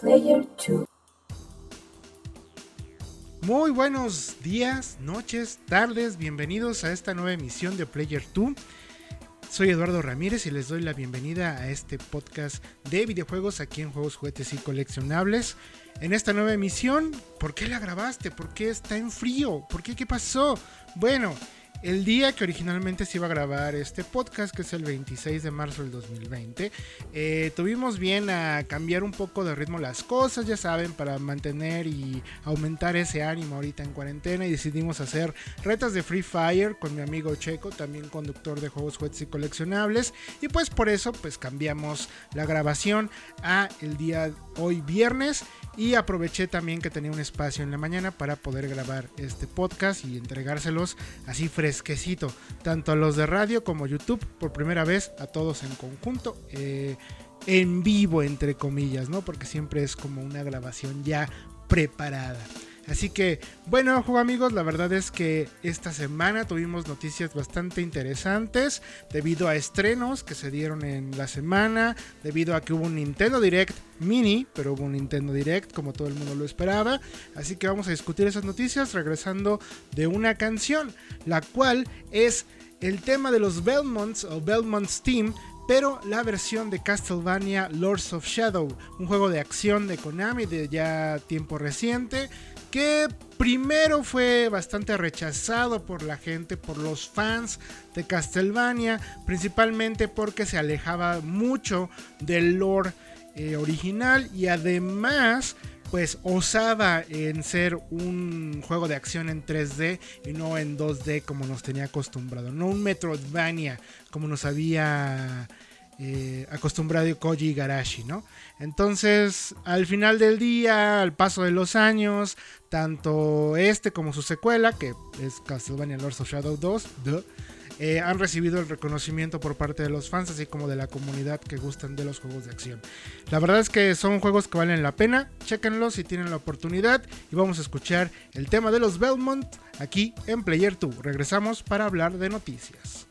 Player 2. Muy buenos días, noches, tardes, bienvenidos a esta nueva emisión de Player 2. Soy Eduardo Ramírez y les doy la bienvenida a este podcast de videojuegos aquí en Juegos, Juguetes y Coleccionables. En esta nueva emisión, ¿por qué la grabaste? ¿Por qué está en frío? ¿Por qué qué pasó? Bueno, el día que originalmente se iba a grabar este podcast, que es el 26 de marzo del 2020, eh, tuvimos bien a cambiar un poco de ritmo las cosas, ya saben, para mantener y aumentar ese ánimo ahorita en cuarentena y decidimos hacer retas de Free Fire con mi amigo Checo, también conductor de juegos, juguetes y coleccionables, y pues por eso pues cambiamos la grabación a el día hoy viernes y aproveché también que tenía un espacio en la mañana para poder grabar este podcast y entregárselos así fresquecito, tanto a los de radio como YouTube, por primera vez a todos en conjunto. Eh, en vivo, entre comillas, ¿no? Porque siempre es como una grabación ya preparada. Así que, bueno, juego amigos, la verdad es que esta semana tuvimos noticias bastante interesantes debido a estrenos que se dieron en la semana, debido a que hubo un Nintendo Direct mini, pero hubo un Nintendo Direct como todo el mundo lo esperaba. Así que vamos a discutir esas noticias regresando de una canción, la cual es el tema de los Belmonts o Belmont's Team pero la versión de Castlevania Lords of Shadow, un juego de acción de Konami de ya tiempo reciente, que primero fue bastante rechazado por la gente, por los fans de Castlevania, principalmente porque se alejaba mucho del lore eh, original y además pues osaba en ser un juego de acción en 3D y no en 2D como nos tenía acostumbrado, no un Metroidvania como nos había eh, acostumbrado Koji Garashi, ¿no? Entonces, al final del día, al paso de los años, tanto este como su secuela, que es Castlevania Lords of Shadow 2, eh, han recibido el reconocimiento por parte de los fans, así como de la comunidad que gustan de los juegos de acción. La verdad es que son juegos que valen la pena, chequenlos si tienen la oportunidad y vamos a escuchar el tema de los Belmont aquí en Player 2. Regresamos para hablar de noticias.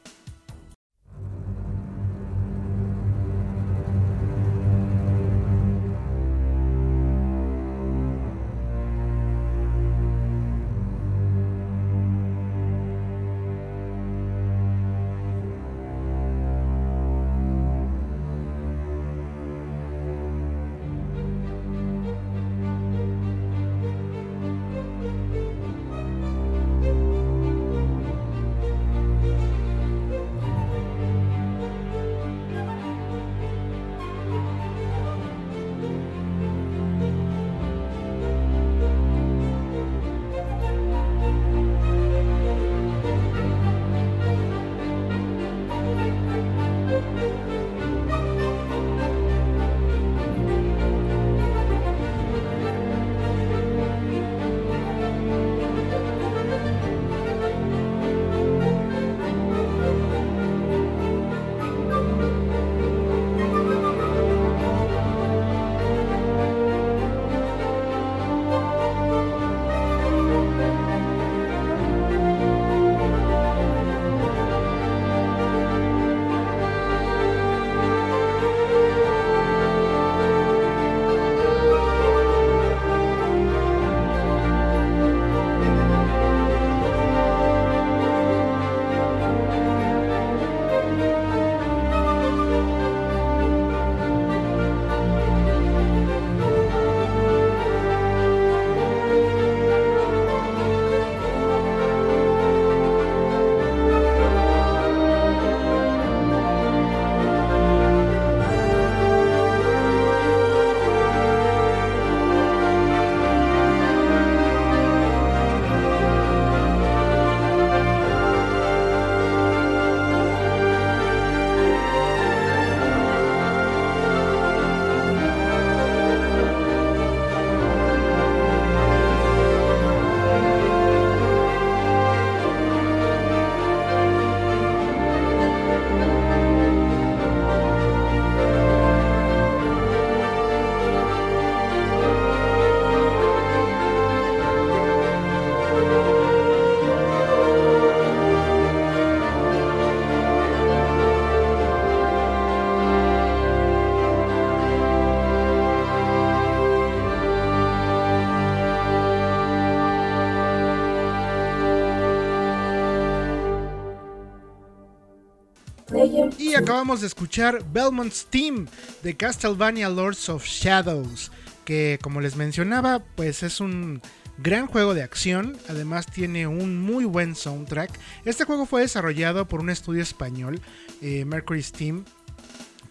Acabamos de escuchar Belmont's Team de Castlevania Lords of Shadows, que como les mencionaba, pues es un gran juego de acción, además tiene un muy buen soundtrack. Este juego fue desarrollado por un estudio español, eh, Mercury Steam,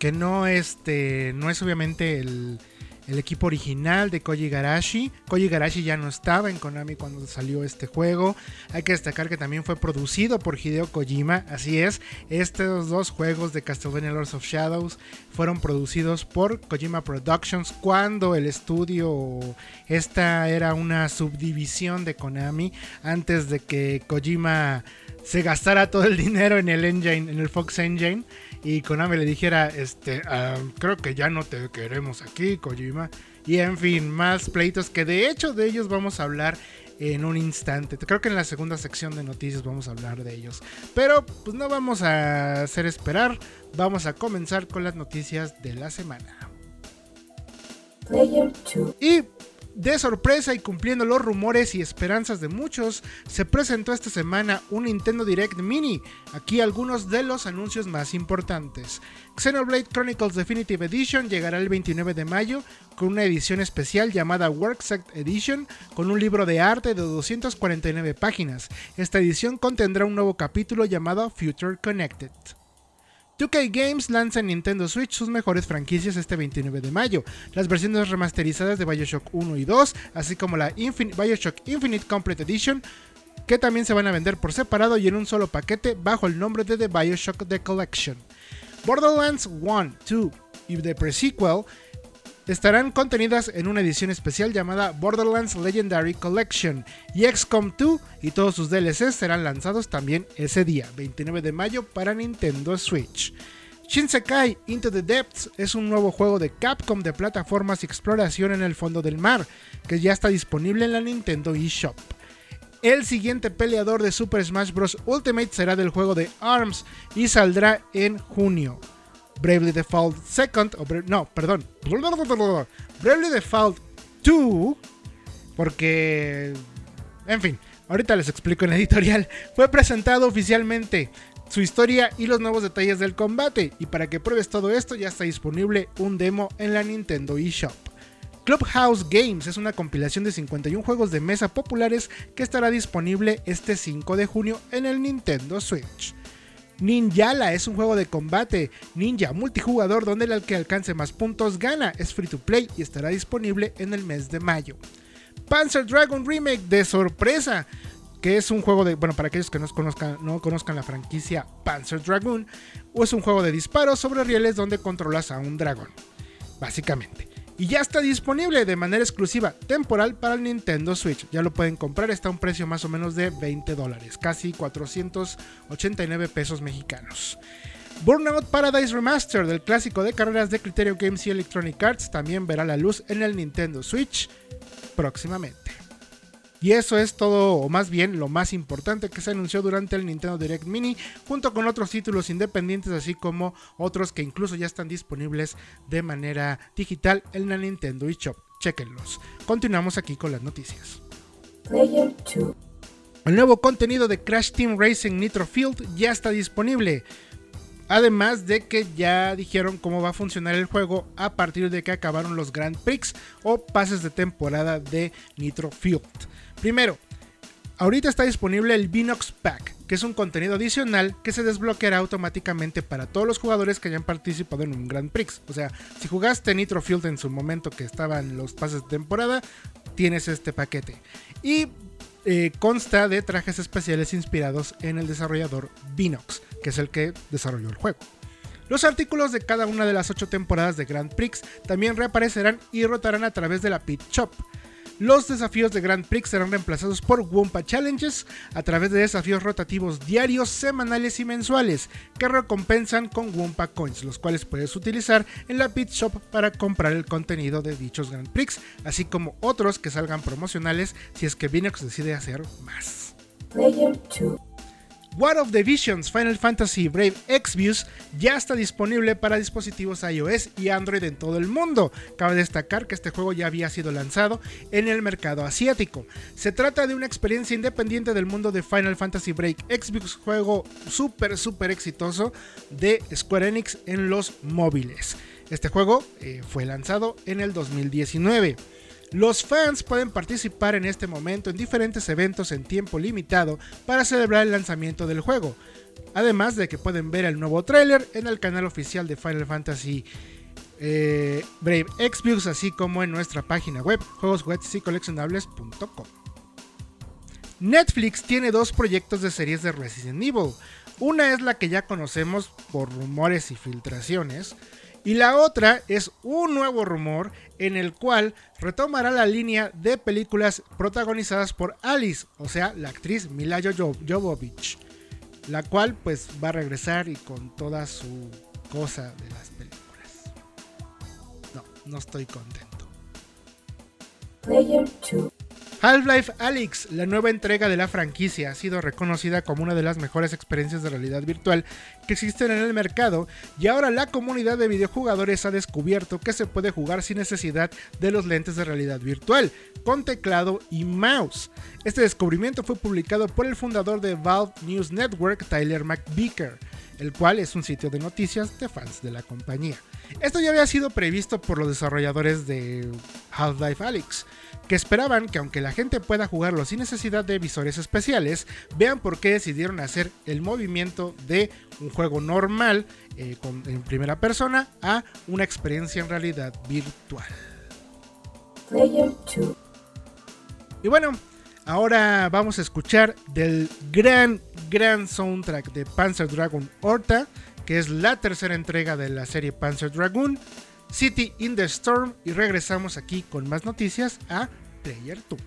que no, este, no es obviamente el, el equipo original de Koji Garashi. Koji Garashi ya no estaba en Konami cuando salió este juego. Hay que destacar que también fue producido por Hideo Kojima. Así es, estos dos juegos de Castlevania Lords of Shadows fueron producidos por Kojima Productions cuando el estudio, esta era una subdivisión de Konami antes de que Kojima se gastara todo el dinero en el engine, en el Fox Engine y Konami le dijera, este, ah, creo que ya no te queremos aquí, Kojima. Y en fin, más pleitos que de hecho de ellos vamos a hablar en un instante. Creo que en la segunda sección de noticias vamos a hablar de ellos. Pero pues no vamos a hacer esperar, vamos a comenzar con las noticias de la semana. Y de sorpresa y cumpliendo los rumores y esperanzas de muchos, se presentó esta semana un Nintendo Direct Mini. Aquí algunos de los anuncios más importantes. Xenoblade Chronicles Definitive Edition llegará el 29 de mayo con una edición especial llamada Worksect Edition con un libro de arte de 249 páginas. Esta edición contendrá un nuevo capítulo llamado Future Connected. 2K Games lanza en Nintendo Switch sus mejores franquicias este 29 de mayo. Las versiones remasterizadas de Bioshock 1 y 2, así como la Bioshock Infinite Complete Edition, que también se van a vender por separado y en un solo paquete bajo el nombre de The Bioshock The Collection. Borderlands 1, 2 y The Pre-Sequel estarán contenidas en una edición especial llamada Borderlands Legendary Collection y XCOM 2 y todos sus DLCs serán lanzados también ese día, 29 de mayo para Nintendo Switch. Shinsekai Into the Depths es un nuevo juego de Capcom de plataformas y exploración en el fondo del mar, que ya está disponible en la Nintendo eShop. El siguiente peleador de Super Smash Bros. Ultimate será del juego de ARMS y saldrá en junio. Bravely Default Second, no, perdón, Bravely Default 2, porque, en fin, ahorita les explico en editorial, fue presentado oficialmente su historia y los nuevos detalles del combate, y para que pruebes todo esto ya está disponible un demo en la Nintendo eShop. Clubhouse Games es una compilación de 51 juegos de mesa populares que estará disponible este 5 de junio en el Nintendo Switch. Ninjala es un juego de combate ninja multijugador donde el que alcance más puntos gana. Es free to play y estará disponible en el mes de mayo. Panzer Dragon Remake de sorpresa, que es un juego de, bueno, para aquellos que no conozcan, no conozcan la franquicia Panzer Dragon, o es un juego de disparos sobre rieles donde controlas a un dragón, básicamente y ya está disponible de manera exclusiva temporal para el Nintendo Switch. Ya lo pueden comprar, está a un precio más o menos de 20 dólares, casi 489 pesos mexicanos. Burnout Paradise Remaster del clásico de carreras de Criterio Games y Electronic Arts también verá la luz en el Nintendo Switch próximamente. Y eso es todo, o más bien lo más importante que se anunció durante el Nintendo Direct Mini, junto con otros títulos independientes, así como otros que incluso ya están disponibles de manera digital en la Nintendo eShop. Chequenlos. Continuamos aquí con las noticias. El nuevo contenido de Crash Team Racing Nitro Field ya está disponible. Además de que ya dijeron cómo va a funcionar el juego a partir de que acabaron los Grand Prix o pases de temporada de Nitro Field. Primero, ahorita está disponible el Binox Pack, que es un contenido adicional que se desbloqueará automáticamente para todos los jugadores que hayan participado en un Grand Prix. O sea, si jugaste Nitro Field en su momento que estaban los pases de temporada, tienes este paquete. Y eh, consta de trajes especiales inspirados en el desarrollador Binox, que es el que desarrolló el juego. Los artículos de cada una de las 8 temporadas de Grand Prix también reaparecerán y rotarán a través de la Pit Shop. Los desafíos de Grand Prix serán reemplazados por Wumpa Challenges a través de desafíos rotativos diarios, semanales y mensuales que recompensan con Wumpa Coins, los cuales puedes utilizar en la Pit Shop para comprar el contenido de dichos Grand Prix, así como otros que salgan promocionales si es que Vinox decide hacer más. War of the Visions Final Fantasy Brave Exvius ya está disponible para dispositivos iOS y Android en todo el mundo. Cabe destacar que este juego ya había sido lanzado en el mercado asiático. Se trata de una experiencia independiente del mundo de Final Fantasy Break Exvius, juego súper súper exitoso de Square Enix en los móviles. Este juego eh, fue lanzado en el 2019. Los fans pueden participar en este momento en diferentes eventos en tiempo limitado para celebrar el lanzamiento del juego. Además de que pueden ver el nuevo tráiler en el canal oficial de Final Fantasy eh, Brave Xbox, así como en nuestra página web juegoswebs Netflix tiene dos proyectos de series de Resident Evil. Una es la que ya conocemos por rumores y filtraciones, y la otra es un nuevo rumor en el cual retomará la línea de películas protagonizadas por Alice, o sea, la actriz Mila Jovovich, la cual pues va a regresar y con toda su cosa de las películas. No, no estoy contento. Player 2. Half-Life Alyx, la nueva entrega de la franquicia, ha sido reconocida como una de las mejores experiencias de realidad virtual que existen en el mercado y ahora la comunidad de videojugadores ha descubierto que se puede jugar sin necesidad de los lentes de realidad virtual, con teclado y mouse. Este descubrimiento fue publicado por el fundador de Valve News Network, Tyler McVicker, el cual es un sitio de noticias de fans de la compañía. Esto ya había sido previsto por los desarrolladores de Half-Life Alyx, que esperaban que aunque la gente pueda jugarlo sin necesidad de visores especiales, vean por qué decidieron hacer el movimiento de un juego normal eh, en primera persona a una experiencia en realidad virtual. Y bueno, ahora vamos a escuchar del gran, gran soundtrack de Panzer Dragon Horta, que es la tercera entrega de la serie Panzer Dragon. City in the Storm y regresamos aquí con más noticias a Player 2.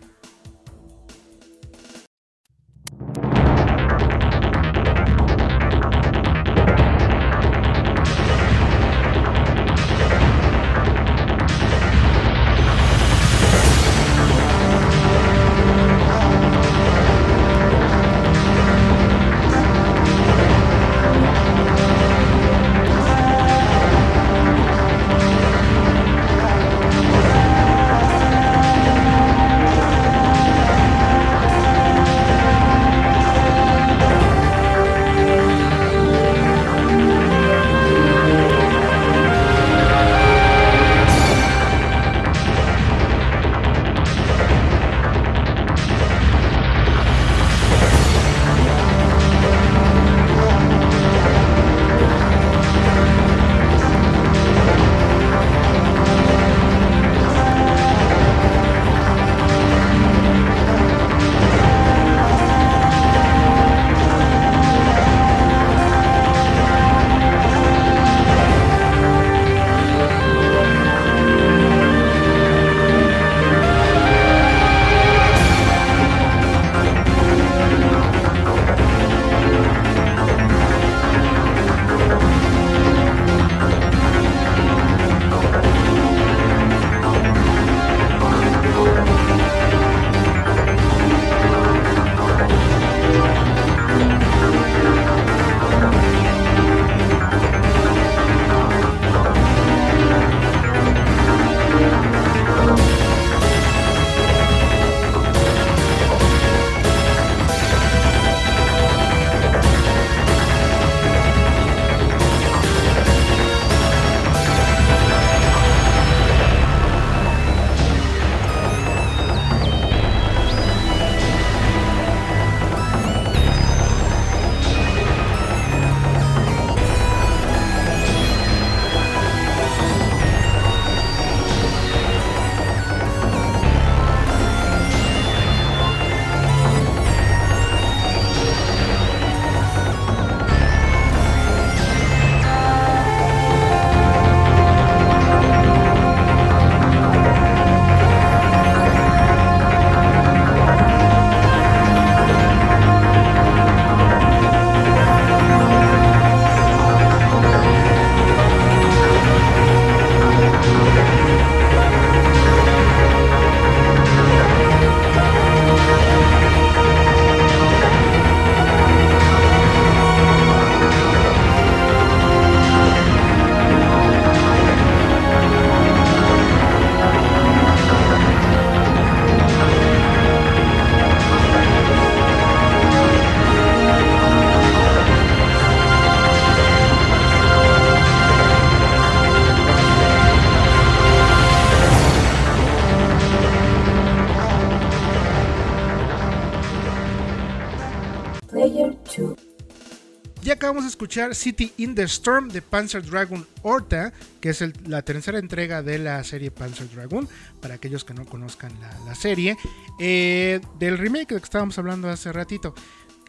Acabamos de escuchar City in the Storm de Panzer Dragon Horta, que es la tercera entrega de la serie Panzer Dragon, para aquellos que no conozcan la, serie, eh, del remake que estábamos hablando hace ratito.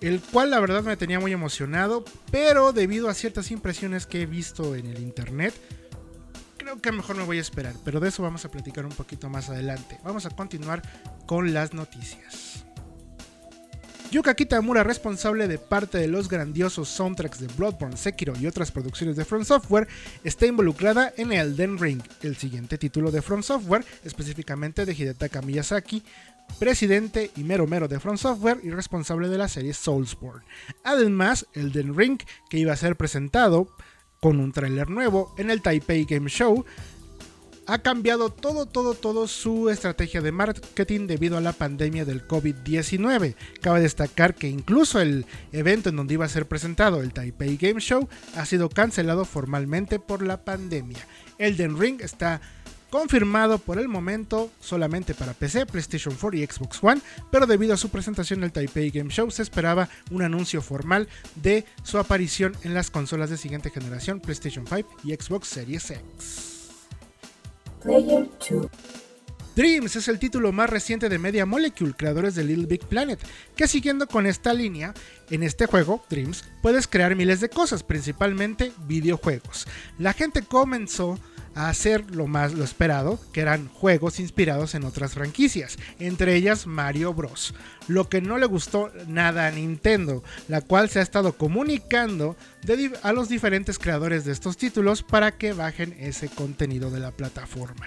El cual la verdad me tenía muy emocionado, pero debido a ciertas impresiones que he visto en el internet, creo que mejor me voy a esperar, pero de eso vamos a platicar un poquito más adelante. Vamos a continuar con las noticias. Yuka Kitamura, responsable de parte de los grandiosos soundtracks de Bloodborne, Sekiro y otras producciones de From Software, está involucrada en Elden Ring, el siguiente título de From Software, específicamente de Hidetaka Miyazaki, presidente y mero mero de From Software y responsable de la serie Soulsborne. Además, Elden Ring, que iba a ser presentado con un tráiler nuevo en el Taipei Game Show, ha cambiado todo, todo, todo su estrategia de marketing debido a la pandemia del COVID-19. Cabe destacar que incluso el evento en donde iba a ser presentado el Taipei Game Show ha sido cancelado formalmente por la pandemia. Elden Ring está confirmado por el momento solamente para PC, PlayStation 4 y Xbox One, pero debido a su presentación en el Taipei Game Show se esperaba un anuncio formal de su aparición en las consolas de siguiente generación, PlayStation 5 y Xbox Series X. Dreams es el título más reciente de Media Molecule, creadores de Little Big Planet, que siguiendo con esta línea, en este juego, Dreams, puedes crear miles de cosas, principalmente videojuegos. La gente comenzó a hacer lo más lo esperado, que eran juegos inspirados en otras franquicias, entre ellas Mario Bros. Lo que no le gustó nada a Nintendo, la cual se ha estado comunicando a los diferentes creadores de estos títulos para que bajen ese contenido de la plataforma.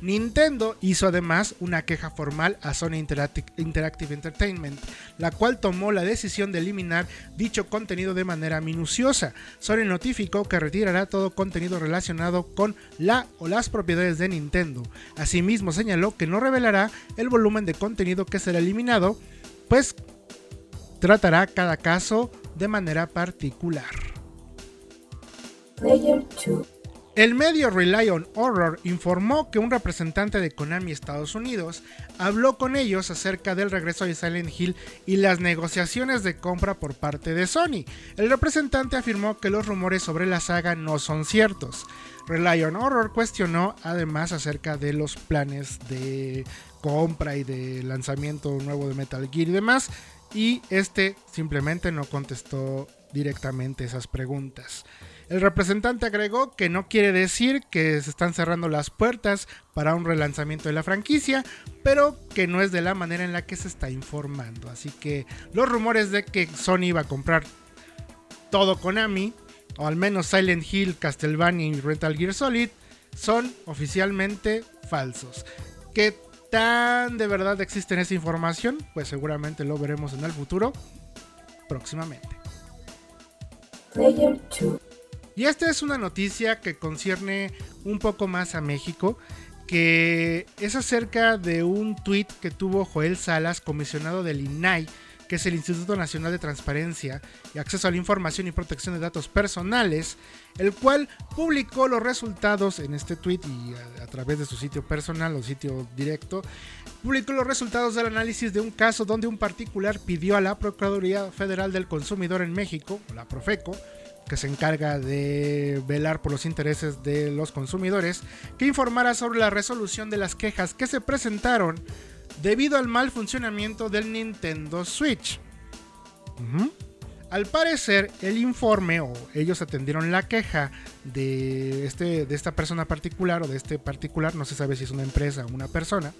Nintendo hizo además una queja formal a Sony Interactive Entertainment, la cual tomó la decisión de eliminar dicho contenido de manera minuciosa. Sony notificó que retirará todo contenido relacionado con la o las propiedades de Nintendo. Asimismo señaló que no revelará el volumen de contenido que será eliminado, pues tratará cada caso de manera particular. El medio Rely on Horror informó que un representante de Konami Estados Unidos habló con ellos acerca del regreso de Silent Hill y las negociaciones de compra por parte de Sony. El representante afirmó que los rumores sobre la saga no son ciertos. Rely on Horror cuestionó además acerca de los planes de compra y de lanzamiento nuevo de Metal Gear y demás, y este simplemente no contestó directamente esas preguntas. El representante agregó que no quiere decir que se están cerrando las puertas para un relanzamiento de la franquicia, pero que no es de la manera en la que se está informando. Así que los rumores de que Sony iba a comprar todo Konami, o al menos Silent Hill, Castlevania y Rental Gear Solid, son oficialmente falsos. ¿Qué tan de verdad existe esa información? Pues seguramente lo veremos en el futuro próximamente. Player 2. Y esta es una noticia que concierne un poco más a México, que es acerca de un tuit que tuvo Joel Salas, comisionado del INAI, que es el Instituto Nacional de Transparencia y Acceso a la Información y Protección de Datos Personales, el cual publicó los resultados en este tweet y a, través de su sitio personal o sitio directo, publicó los resultados del análisis de un caso donde un particular pidió a la Procuraduría Federal del Consumidor en México, la Profeco, que se encarga de velar por los intereses de los consumidores, que informara sobre la resolución de las quejas que se presentaron debido al mal funcionamiento del Nintendo Switch. Al parecer, el informe o ellos atendieron la queja de, este, de esta persona particular o de este particular, no se sabe si es una empresa o una persona,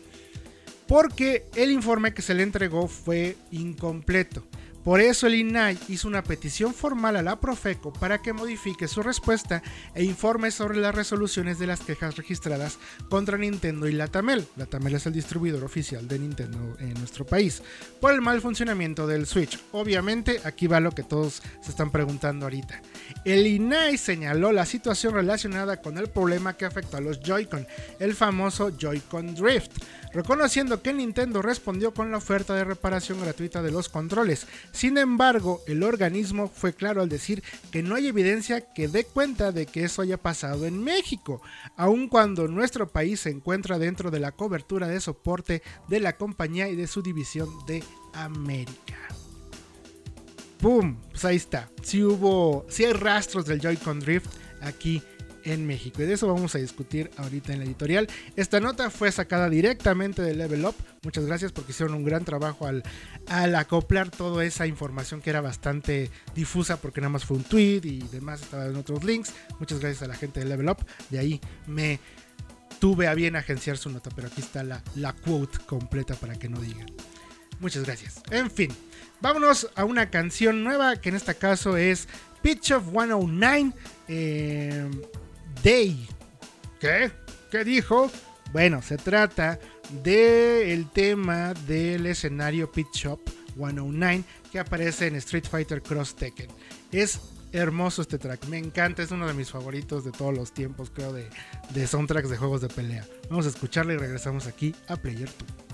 porque el informe que se le entregó fue incompleto. Por eso el INAI hizo una petición formal a la Profeco para que modifique su respuesta e informe sobre las resoluciones de las quejas registradas contra Nintendo y Latamel. Latamel es el distribuidor oficial de Nintendo en nuestro país por el mal funcionamiento del Switch. Obviamente, aquí va lo que todos se están preguntando ahorita. El INAI señaló la situación relacionada con el problema que afectó a los Joy-Con, el famoso Joy-Con Drift reconociendo que Nintendo respondió con la oferta de reparación gratuita de los controles. Sin embargo, el organismo fue claro al decir que no hay evidencia que dé cuenta de que eso haya pasado en México, aun cuando nuestro país se encuentra dentro de la cobertura de soporte de la compañía y de su división de América. ¡Pum! Pues ahí está. Si hubo, si hay rastros del Joy-Con Drift aquí en México. Y de eso vamos a discutir ahorita en la editorial. Esta nota fue sacada directamente de Level Up. Muchas gracias porque hicieron un gran trabajo al, acoplar toda esa información que era bastante difusa porque nada más fue un tweet y demás estaba en otros links. Muchas gracias a la gente de Level Up. De ahí me tuve a bien agenciar su nota, pero aquí está la, la quote completa para que no digan. Muchas gracias. En fin, vámonos a una canción nueva que en este caso es Pitch of 109 eh, Day. ¿Qué? ¿Qué dijo? Bueno, se trata del tema del escenario Pitch Shop 109 que aparece en Street Fighter Cross Tekken. Es hermoso este track, me encanta, es uno de mis favoritos de todos los tiempos, creo, de, de soundtracks de juegos de pelea. Vamos a escucharle y regresamos aquí a Player 2.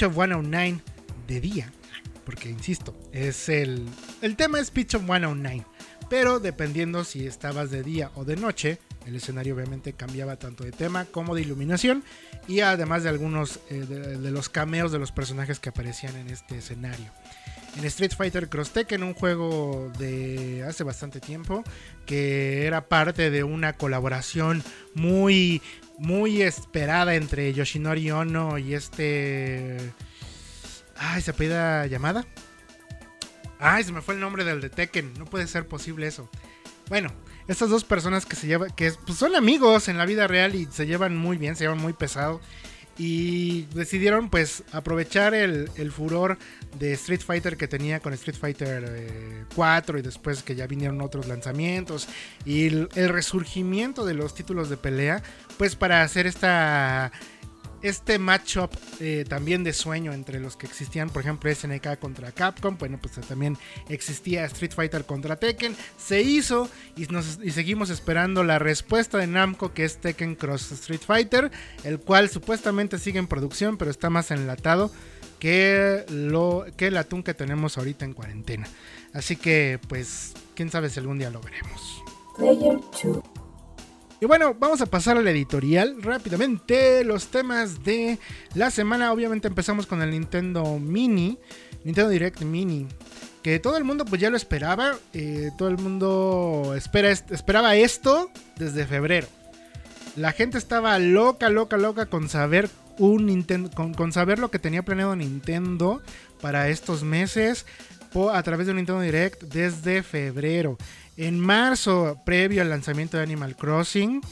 Pitch of 109 de día, porque insisto, es el, el tema es Pitch of 109, pero dependiendo si estabas de día o de noche, el escenario obviamente cambiaba tanto de tema como de iluminación y además de algunos eh, de, los cameos de los personajes que aparecían en este escenario. En Street Fighter Cross Tekken, un juego de hace bastante tiempo, que era parte de una colaboración muy muy esperada entre Yoshinori Ono y este. Ay, se apellida llamada. Ay, se me fue el nombre del de Tekken. No puede ser posible eso. Bueno, estas dos personas que se llevan, que pues son amigos en la vida real y se llevan muy bien, se llevan muy pesado. Y decidieron pues aprovechar el, furor de Street Fighter que tenía con Street Fighter 4 eh, y después que ya vinieron otros lanzamientos y el resurgimiento de los títulos de pelea pues para hacer esta este matchup eh, también de sueño entre los que existían, por ejemplo, SNK contra Capcom, bueno, pues también existía Street Fighter contra Tekken, se hizo y, seguimos esperando la respuesta de Namco que es Tekken Cross Street Fighter, el cual supuestamente sigue en producción, pero está más enlatado que, que el atún que tenemos ahorita en cuarentena. Así que, pues, quién sabe si algún día lo veremos. Player 2. Y bueno, vamos a pasar al editorial rápidamente. Los temas de la semana. Obviamente empezamos con el Nintendo Mini. Nintendo Direct Mini. Que todo el mundo pues ya lo esperaba. Eh, todo el mundo espera, esperaba esto desde febrero. La gente estaba loca, loca, loca con saber un Nintendo. Con, con saber lo que tenía planeado Nintendo para estos meses. A través de un Nintendo Direct desde febrero. En marzo, previo al lanzamiento de Animal Crossing,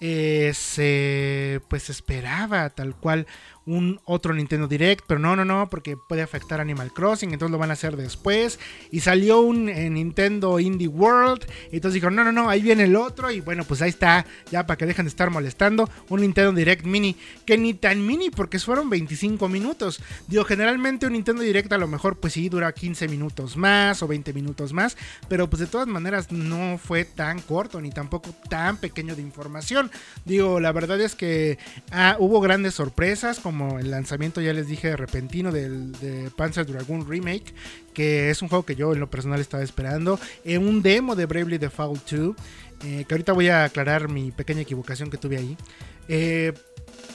eh, se pues esperaba tal cual un otro Nintendo Direct, pero no, no, no, porque puede afectar Animal Crossing, entonces lo van a hacer después. Y salió un eh, Nintendo Indie World, y entonces dijeron, no, no, no, ahí viene el otro, y bueno, pues ahí está, ya para que dejen de estar molestando, un Nintendo Direct Mini, que ni tan mini, porque fueron 25 minutos. Digo, generalmente un Nintendo Direct a lo mejor pues sí dura 15 minutos más o 20 minutos más, pero pues de todas maneras no fue tan corto, ni tampoco tan pequeño de información. Digo, la verdad es que ah, hubo grandes sorpresas, como como el lanzamiento, ya les dije, repentino del, de Panzer Dragoon Remake, que es un juego que yo en lo personal estaba esperando, en un demo de Bravely Default 2, eh, que ahorita voy a aclarar mi pequeña equivocación que tuve ahí. Eh,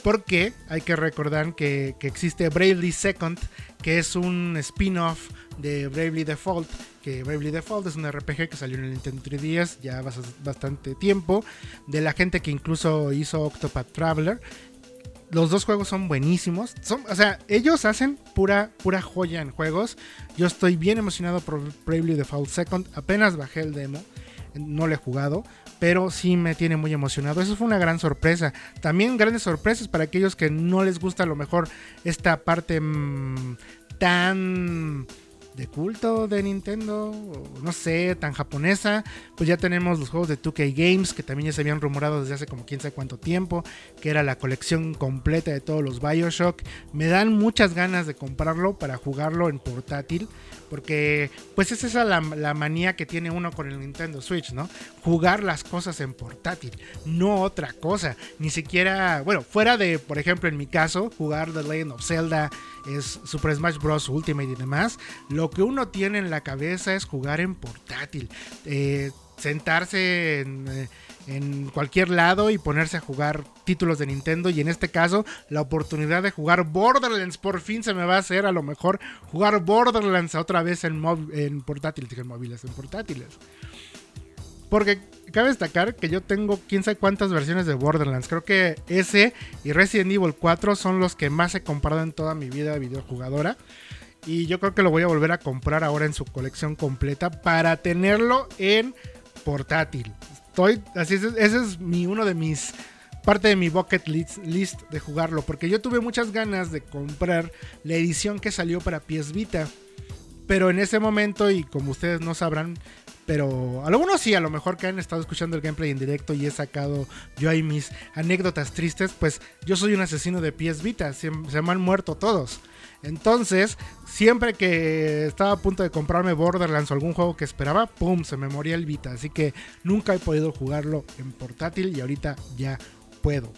porque hay que recordar que, que, existe Bravely Second, que es un spin-off de Bravely Default, que Bravely Default es un RPG que salió en el Nintendo 3DS ya bastante tiempo, de la gente que incluso hizo Octopath Traveler, los dos juegos son buenísimos. Son, o sea, ellos hacen pura, pura joya en juegos. Yo estoy bien emocionado por Bravely Default Second. Apenas bajé el demo. No lo he jugado. Pero sí me tiene muy emocionado. Eso fue una gran sorpresa. También grandes sorpresas para aquellos que no les gusta a lo mejor esta parte mm, tan de culto de Nintendo, no sé, tan japonesa, pues ya tenemos los juegos de 2K Games que también ya se habían rumorado desde hace como quién sabe cuánto tiempo, que era la colección completa de todos los BioShock. Me dan muchas ganas de comprarlo para jugarlo en portátil, porque pues es esa la, manía que tiene uno con el Nintendo Switch, ¿no? Jugar las cosas en portátil, no otra cosa, ni siquiera, bueno, fuera de, por ejemplo, en mi caso, jugar The Legend of Zelda es Super Smash Bros. Ultimate y demás, lo que uno tiene en la cabeza es jugar en portátil. Eh, sentarse eh, en, cualquier lado y ponerse a jugar títulos de Nintendo y en este caso la oportunidad de jugar Borderlands por fin se me va a hacer a lo mejor jugar Borderlands otra vez en, en portátiles, en móviles, en portátiles. Porque cabe destacar que yo tengo quién sabe cuántas versiones de Borderlands. Creo que ese y Resident Evil 4 son los que más he comprado en toda mi vida de videojugadora. Y yo creo que lo voy a volver a comprar ahora en su colección completa para tenerlo en portátil. Estoy, así es, ese es mi, uno de mis parte de mi bucket list, list, de jugarlo. Porque yo tuve muchas ganas de comprar la edición que salió para PS Vita. Pero en ese momento, y como ustedes no sabrán, pero algunos sí, a lo mejor que han estado escuchando el gameplay en directo y he sacado yo ahí mis anécdotas tristes, pues yo soy un asesino de pies Vita, se, se, me han muerto todos. Entonces, siempre que estaba a punto de comprarme Borderlands o algún juego que esperaba, ¡pum! se me moría el Vita. Así que nunca he podido jugarlo en portátil y ahorita ya puedo.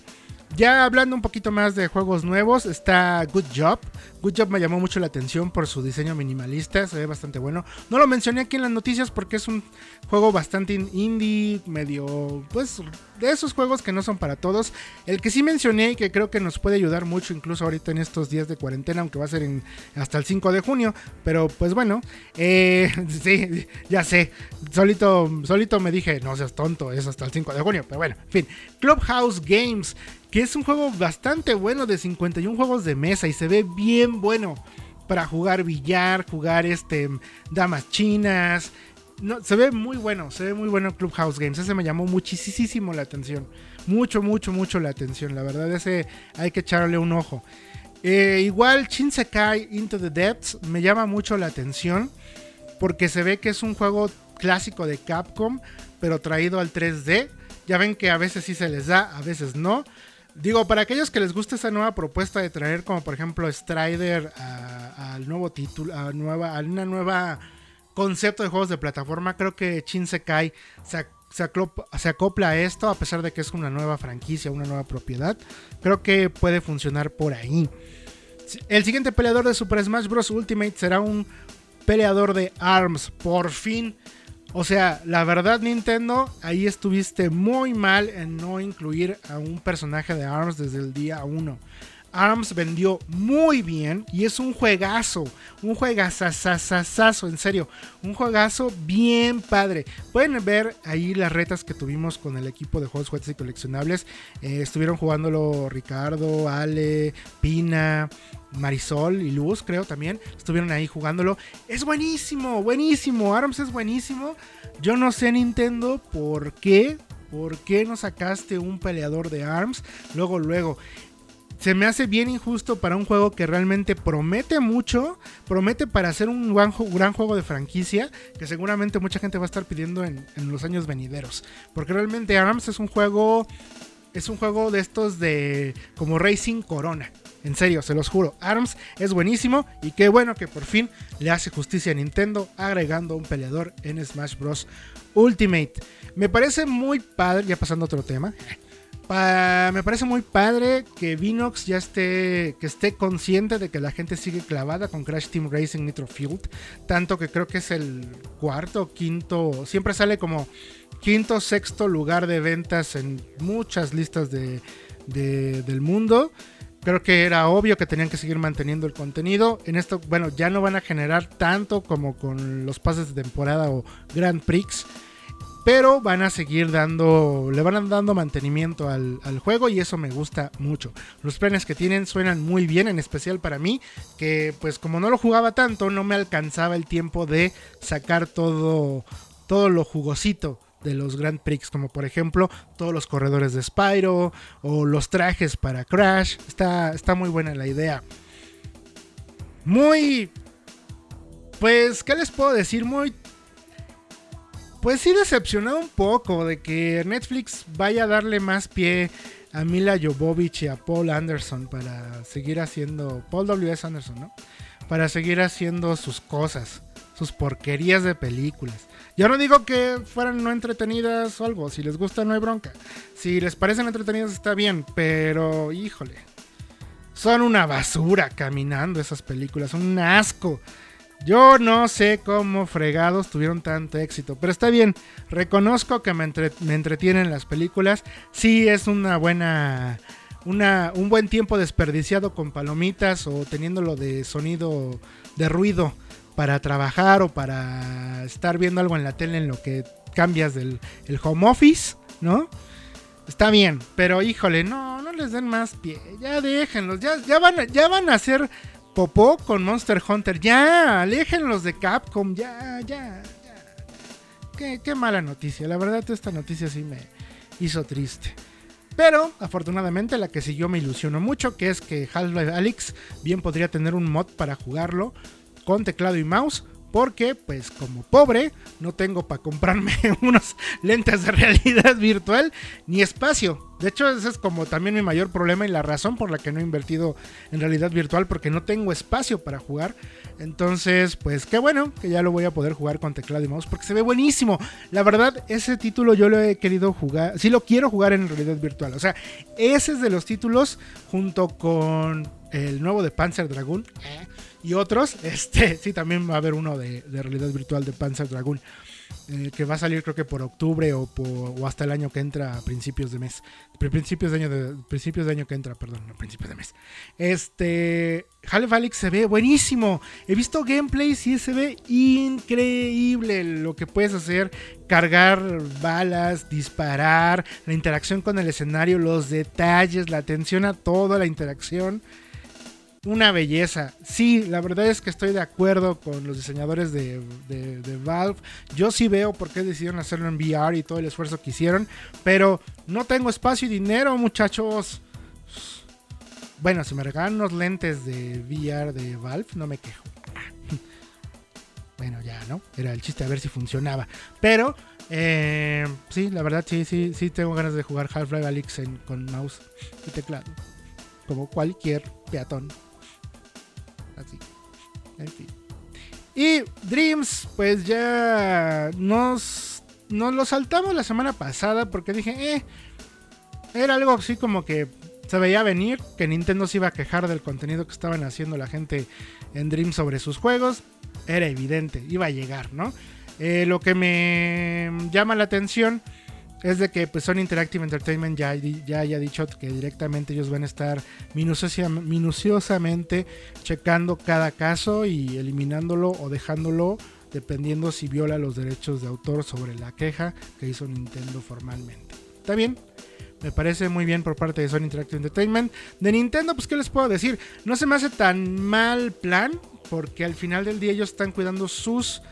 Ya hablando un poquito más de juegos nuevos, está Good Job. Good Job me llamó mucho la atención por su diseño minimalista, se ve bastante bueno. No lo mencioné aquí en las noticias porque es un juego bastante indie, medio, pues, de esos juegos que no son para todos. El que sí mencioné y que creo que nos puede ayudar mucho, incluso ahorita en estos días de cuarentena, aunque va a ser hasta el 5 de junio. Pero pues bueno, eh, sí, ya sé. Solito, solito me dije, no seas tonto, es hasta el 5 de junio. Pero bueno, en fin. Clubhouse Games que es un juego bastante bueno de 51 juegos de mesa y se ve bien bueno para jugar billar, jugar este damas chinas, no, se ve muy bueno, se ve muy bueno Clubhouse Games. Ese me llamó muchísimo la atención. Mucho, mucho, mucho la atención. La verdad, ese hay que echarle un ojo. Eh, igual Shinsekai Into the Depths me llama mucho la atención porque se ve que es un juego clásico de Capcom, pero traído al 3D. Ya ven que a veces sí se les da, a veces no. Digo, para aquellos que les gusta esa nueva propuesta de traer, como por ejemplo Strider al nuevo título, a, nueva, a una nueva concepto de juegos de plataforma, creo que Shinsekai se, se, acopla a esto, a pesar de que es una nueva franquicia, una nueva propiedad. Creo que puede funcionar por ahí. El siguiente peleador de Super Smash Bros. Ultimate será un peleador de ARMS. Por fin. O sea, la verdad Nintendo, ahí estuviste muy mal en no incluir a un personaje de ARMS desde el día 1. ARMS vendió muy bien y es un juegazo, un juegazazazazo, en serio, un juegazo bien padre. Pueden ver ahí las retas que tuvimos con el equipo de juegos, juguetes y coleccionables. Eh, estuvieron jugándolo Ricardo, Ale, Pina, Marisol y Luz, creo también. Estuvieron ahí jugándolo. Es buenísimo, buenísimo. ARMS es buenísimo. Yo no sé Nintendo por qué. ¿Por qué no sacaste un peleador de ARMS? Luego, luego se me hace bien injusto para un juego que realmente promete mucho, promete para hacer un gran, juego de franquicia, que seguramente mucha gente va a estar pidiendo en, los años venideros. Porque realmente ARMS es un juego, es un juego de estos de como Racing Corona. En serio, se los juro, ARMS es buenísimo y qué bueno que por fin le hace justicia a Nintendo agregando un peleador en Smash Bros. Ultimate. Me parece muy padre, ya pasando a otro tema, me parece muy padre que Vinox ya esté, que esté consciente de que la gente sigue clavada con Crash Team Racing Nitro Field. Tanto que creo que es el cuarto, quinto, siempre sale como quinto, sexto lugar de ventas en muchas listas de, del mundo. Creo que era obvio que tenían que seguir manteniendo el contenido. En esto, bueno, ya no van a generar tanto como con los pases de temporada o Grand Prix pero van a seguir dando, le van dando mantenimiento al, juego y eso me gusta mucho. Los planes que tienen suenan muy bien, en especial para mí, que pues como no lo jugaba tanto, no me alcanzaba el tiempo de sacar todo, todo lo jugosito de los Grand Prix, como por ejemplo todos los corredores de Spyro o los trajes para Crash. Está, está muy buena la idea. Muy... Pues, ¿qué les puedo decir? Muy pues sí decepcionado un poco de que Netflix vaya a darle más pie a Mila Jovovich y a Paul Anderson para seguir haciendo Paul W.S. Anderson, ¿no? Para seguir haciendo sus cosas, sus porquerías de películas. Yo no digo que fueran no entretenidas o algo, si les gusta no hay bronca. Si les parecen entretenidas está bien, pero híjole. Son una basura caminando esas películas, un asco. Yo no sé cómo fregados tuvieron tanto éxito, pero está bien. Reconozco que me, entretienen las películas. Sí es una buena, una, un buen tiempo desperdiciado con palomitas o teniéndolo de sonido de ruido para trabajar o para estar viendo algo en la tele en lo que cambias del el home office, ¿no? Está bien, pero híjole, no, no les den más pie, ya déjenlos, ya, ya, van, ya van a ser popó con Monster Hunter. Ya, aléjenlos de Capcom. Ya, ya, ya. Qué, mala noticia. La verdad, esta noticia sí me hizo triste. Pero afortunadamente la que siguió me ilusionó mucho, que es que Half-Life Alyx bien podría tener un mod para jugarlo con teclado y mouse porque pues como pobre no tengo para comprarme unos lentes de realidad virtual ni espacio. De hecho, ese es como también mi mayor problema y la razón por la que no he invertido en realidad virtual porque no tengo espacio para jugar. Entonces, pues qué bueno que ya lo voy a poder jugar con teclado y mouse porque se ve buenísimo. La verdad, ese título yo lo he querido jugar, sí lo quiero jugar en realidad virtual. O sea, ese es de los títulos junto con el nuevo de Panzer Dragoon y otros. Este, sí, también va a haber uno de, realidad virtual de Panzer Dragoon. Eh, que va a salir creo que por octubre o, hasta el año que entra a principios de mes. Principios de año principios de año que entra, perdón, no, principios de mes. Este, Half-Life se ve buenísimo. He visto gameplays y se ve increíble lo que puedes hacer. Cargar balas, disparar, la interacción con el escenario, los detalles, la atención a toda la interacción una belleza. Sí, la verdad es que estoy de acuerdo con los diseñadores de, Valve. Yo sí veo por qué decidieron hacerlo en VR y todo el esfuerzo que hicieron. Pero no tengo espacio y dinero, muchachos. Bueno, si me regalan unos lentes de VR de Valve, no me quejo. Bueno, ya, ¿no? Era el chiste a ver si funcionaba. Pero, eh, sí, la verdad, sí, sí, sí tengo ganas de jugar Half-Life Alyx con mouse y teclado. Como cualquier peatón. En fin. Y Dreams, pues ya nos, nos lo saltamos la semana pasada porque dije, eh, era algo así como que se veía venir, que Nintendo se iba a quejar del contenido que estaban haciendo la gente en Dreams sobre sus juegos. Era evidente, iba a llegar, ¿no? Eh, lo que me llama la atención es de que pues Interactive Entertainment ya, ya haya dicho que directamente ellos van a estar minuciosamente checando cada caso y eliminándolo o dejándolo dependiendo si viola los derechos de autor sobre la queja que hizo Nintendo formalmente. ¿Está bien? Me parece muy bien por parte de Sony Interactive Entertainment. De Nintendo, pues, ¿qué les puedo decir? No se me hace tan mal plan, porque al final del día ellos están cuidando sus,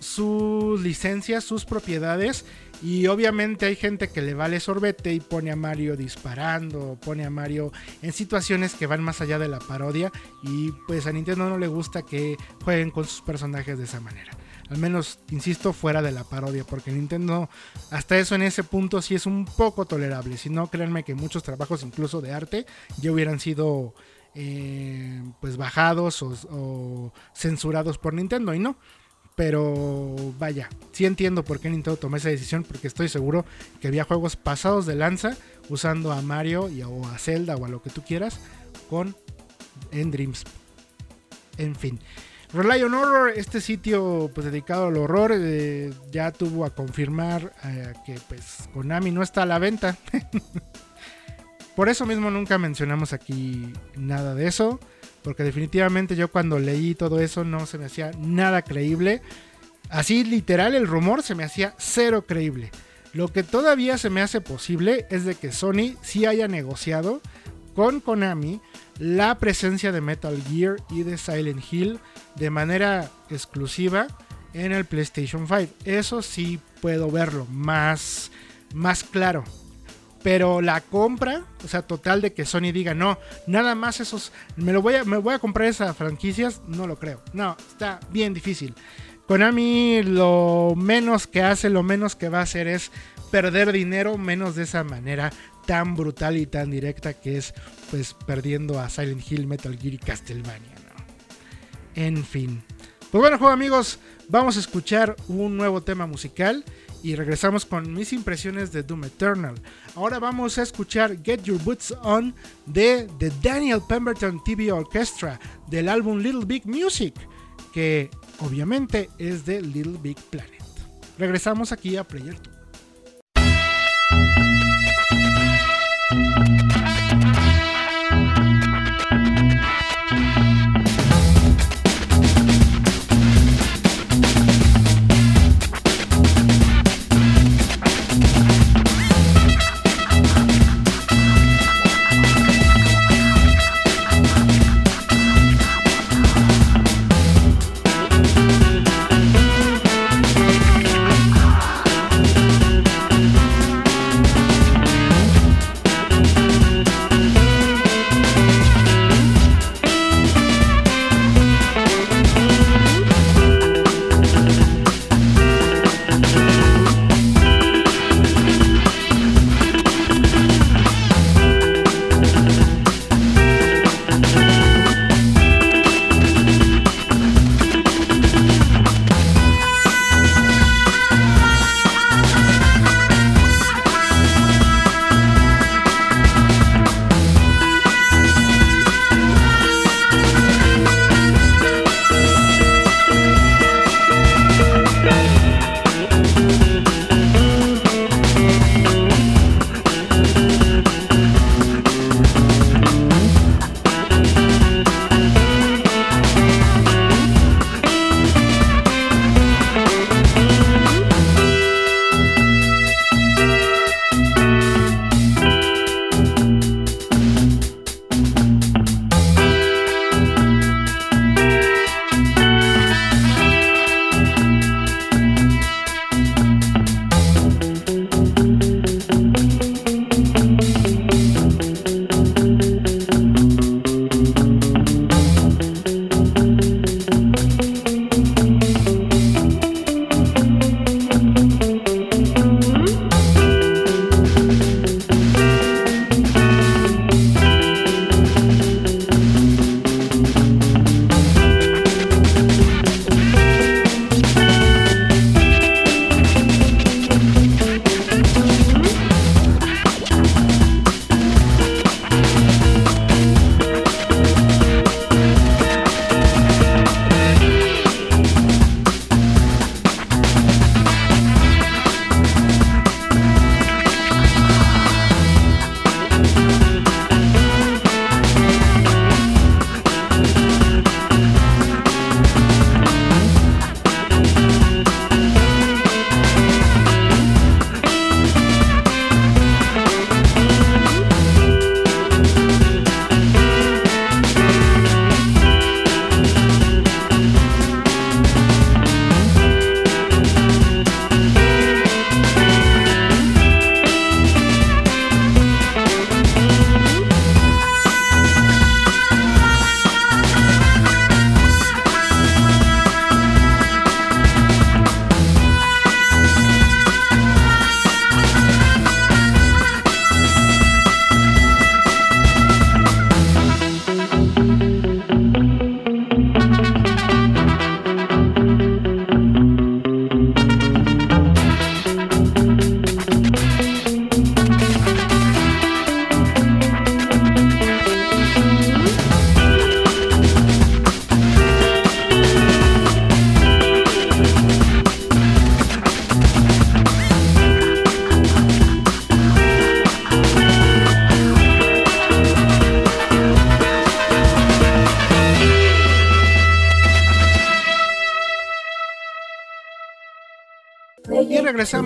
sus licencias, sus propiedades y obviamente hay gente que le vale sorbete y pone a Mario disparando, pone a Mario en situaciones que van más allá de la parodia. Y pues a Nintendo no le gusta que jueguen con sus personajes de esa manera. Al menos, insisto, fuera de la parodia, porque Nintendo hasta eso en ese punto sí es un poco tolerable. Si no, créanme que muchos trabajos, incluso de arte, ya hubieran sido eh, pues bajados o censurados por Nintendo y no. Pero vaya, sí entiendo por qué Nintendo tomó esa decisión, porque estoy seguro que había juegos pasados de lanza usando a Mario o a Zelda o a lo que tú quieras con en Dreams. En fin. Relion Horror, este sitio pues, dedicado al horror, eh, ya tuvo a confirmar eh, que pues Konami no está a la venta. Por eso mismo nunca mencionamos aquí nada de eso. Porque definitivamente yo cuando leí todo eso no se me hacía nada creíble. Así literal el rumor se me hacía cero creíble. Lo que todavía se me hace posible es de que Sony sí haya negociado con Konami la presencia de Metal Gear y de Silent Hill de manera exclusiva en el PlayStation 5. Eso sí puedo verlo más, más claro. Pero la compra, o sea, total de que Sony diga, no, nada más esos, me, lo voy a, me voy a comprar esas franquicias, no lo creo. No, está bien difícil. Konami lo menos que hace, lo menos que va a hacer es perder dinero, menos de esa manera tan brutal y tan directa que es pues perdiendo a Silent Hill, Metal Gear y Castlevania. En fin. Pues bueno, juego amigos, vamos a escuchar un nuevo tema musical y regresamos con mis impresiones de Doom Eternal. Ahora vamos a escuchar Get Your Boots On de The Daniel Pemberton TV Orchestra del álbum Little Big Music, que obviamente es de Little Big Planet. Regresamos aquí a Player 2.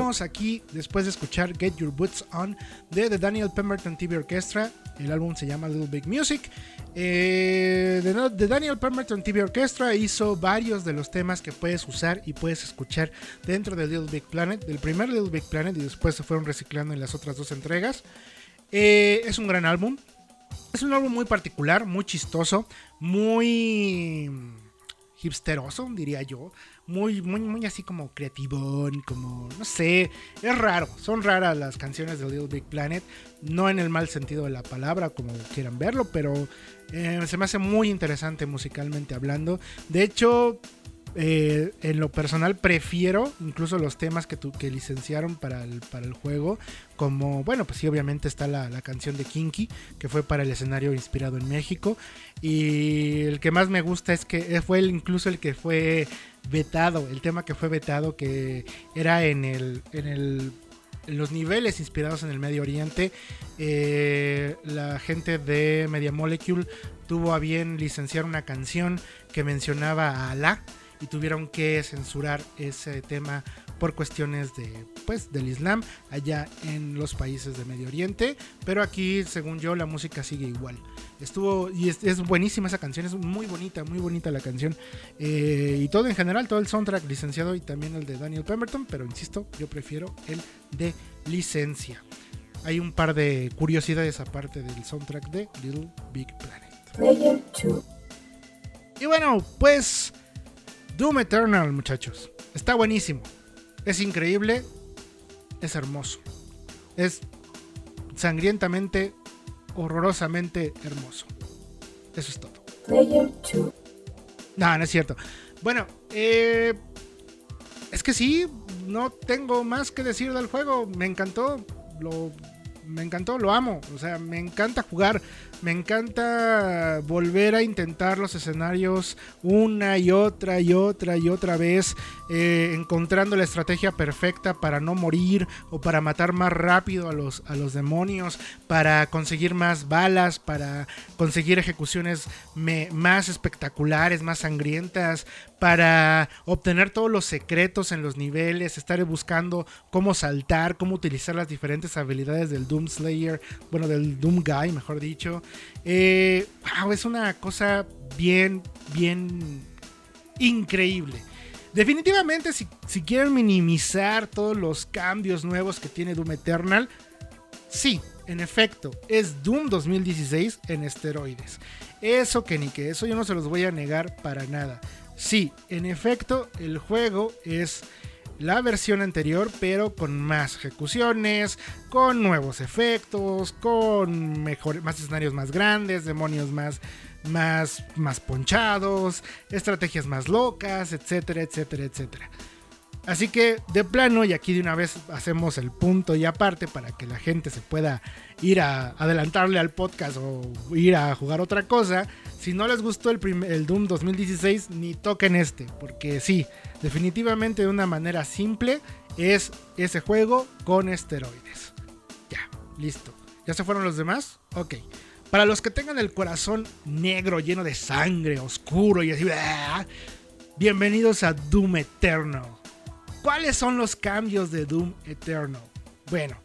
Aquí después de escuchar Get Your Boots On de The Daniel Pemberton TV Orchestra. El álbum se llama Little Big Music. Eh, The, Daniel Pemberton TV Orchestra hizo varios de los temas que puedes usar y puedes escuchar dentro de Little Big Planet, del primer Little Big Planet y después se fueron reciclando en las otras dos entregas. Eh, es un gran álbum. Es un álbum muy particular, muy chistoso, muy hipsteroso, diría yo muy, muy, muy así como creativón, como, no sé, es raro. Son raras las canciones de Little Big Planet, no en el mal sentido de la palabra, como quieran verlo, pero eh, se me hace muy interesante musicalmente hablando. De hecho, eh, en lo personal prefiero incluso los temas que, que licenciaron para el, para el juego. Como, bueno, pues sí, obviamente está la, la, canción de Kinky, que fue para el escenario inspirado en México. Y el que más me gusta es que fue incluso el que fue vetado, el tema que fue vetado, que era en el, en el los niveles inspirados en el Medio Oriente, eh, la gente de Media Molecule tuvo a bien licenciar una canción que mencionaba a Alá y tuvieron que censurar ese tema por cuestiones de pues del Islam allá en los países de Medio Oriente, pero aquí según yo la música sigue igual. Estuvo y es, buenísima esa canción, es muy bonita, muy bonita la canción eh, y todo en general, todo el soundtrack licenciado y también el de Daniel Pemberton, pero insisto, yo prefiero el de licencia. Hay un par de curiosidades aparte del soundtrack de Little Big Planet. Y bueno, pues Doom Eternal, muchachos. Está buenísimo. Es increíble. Es hermoso. Es sangrientamente, horrorosamente hermoso. Eso es todo. No, no es cierto. Bueno, eh, es que sí, no tengo más que decir del juego. Me encantó. Lo, me encantó, lo amo. O sea, me encanta jugar. Me encanta volver a intentar los escenarios una y otra y otra y otra vez, eh, encontrando la estrategia perfecta para no morir o para matar más rápido a los, a los demonios, para conseguir más balas, para conseguir ejecuciones más espectaculares, más sangrientas, para obtener todos los secretos en los niveles, estar buscando cómo saltar, cómo utilizar las diferentes habilidades del Doom Slayer, bueno, del Doom Guy, mejor dicho. Eh, es una cosa bien, bien increíble. Definitivamente, si, si, quieren minimizar todos los cambios nuevos que tiene Doom Eternal, sí, en efecto, es Doom 2016 en esteroides. Eso que ni que eso yo no se los voy a negar para nada. Sí, en efecto, el juego es la versión anterior, pero con más ejecuciones, con nuevos efectos, con más escenarios más grandes, demonios más, más, más ponchados, estrategias más locas, etcétera, etcétera, etcétera. Así que de plano, y aquí de una vez hacemos el punto y aparte para que la gente se pueda ir a adelantarle al podcast o ir a jugar otra cosa. Si no les gustó el, Doom 2016, ni toquen este, porque sí, definitivamente de una manera simple es ese juego con esteroides. Ya, listo. ¿Ya se fueron los demás? Ok. Para los que tengan el corazón negro, lleno de sangre, oscuro y así, bienvenidos a Doom Eternal. ¿Cuáles son los cambios de Doom Eternal? Bueno,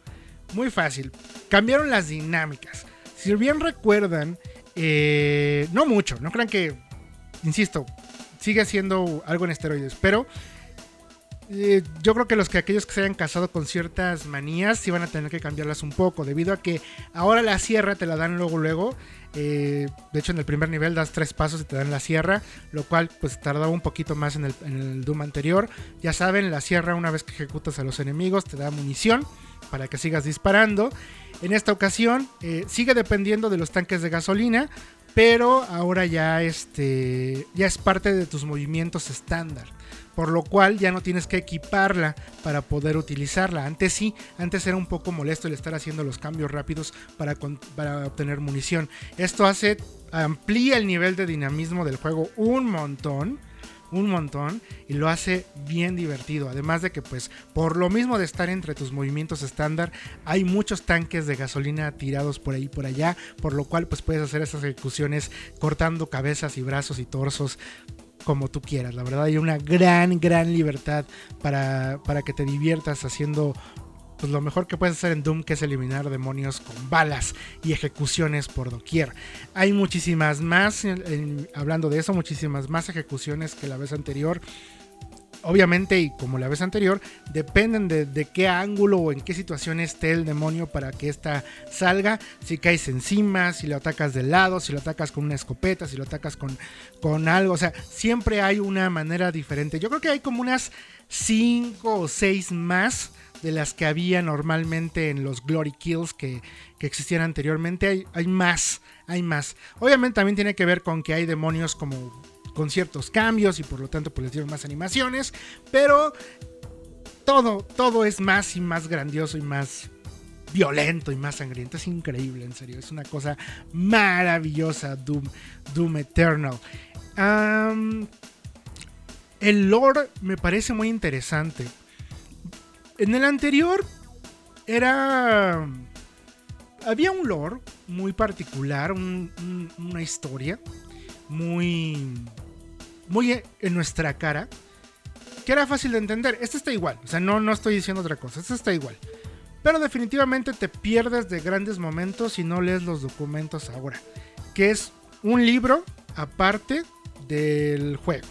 muy fácil. Cambiaron las dinámicas. Si bien recuerdan, eh, no mucho, no crean que, insisto, sigue siendo algo en esteroides, pero eh, yo creo que los que aquellos que se hayan casado con ciertas manías sí van a tener que cambiarlas un poco, debido a que ahora la sierra te la dan luego luego eh, de hecho, en el primer nivel das tres pasos y te dan la sierra, lo cual pues tardaba un poquito más en el, Doom anterior. Ya saben, la sierra una vez que ejecutas a los enemigos te da munición para que sigas disparando. En esta ocasión eh, sigue dependiendo de los tanques de gasolina, pero ahora ya, este, ya es parte de tus movimientos estándar por lo cual ya no tienes que equiparla para poder utilizarla. Antes sí, antes era un poco molesto el estar haciendo los cambios rápidos para, para obtener munición. Esto hace, amplía el nivel de dinamismo del juego un montón un montón y lo hace bien divertido. Además de que pues por lo mismo de estar entre tus movimientos estándar, hay muchos tanques de gasolina tirados por ahí por allá, por lo cual pues puedes hacer esas ejecuciones cortando cabezas y brazos y torsos como tú quieras. La verdad hay una gran, gran libertad para, para que te diviertas haciendo pues lo mejor que puedes hacer en Doom que es eliminar demonios con balas y ejecuciones por doquier. Hay muchísimas más, hablando de eso, muchísimas más ejecuciones que la vez anterior obviamente, y como la vez anterior, dependen de, qué ángulo o en qué situación esté el demonio para que ésta salga. Si caes encima, si lo atacas de lado, si lo atacas con una escopeta, si lo atacas con, con algo. O sea, siempre hay una manera diferente. Yo creo que hay como unas 5 o 6 más de las que había normalmente en los Glory Kills que, que existían anteriormente. Hay, hay más, hay más. Obviamente también tiene que ver con que hay demonios como con ciertos cambios y por lo tanto pues les dieron más animaciones, pero todo, todo es más y más grandioso y más violento y más sangriento. Es increíble, en serio. Es una cosa maravillosa, Doom, Doom Eternal. el lore me parece muy interesante. En el anterior era... Había un lore muy particular, una historia muy muy en nuestra cara, que era fácil de entender. Este está igual, o sea, no, no estoy diciendo otra cosa, este está igual. Pero definitivamente te pierdes de grandes momentos si no lees los documentos ahora, que es un libro aparte del juego.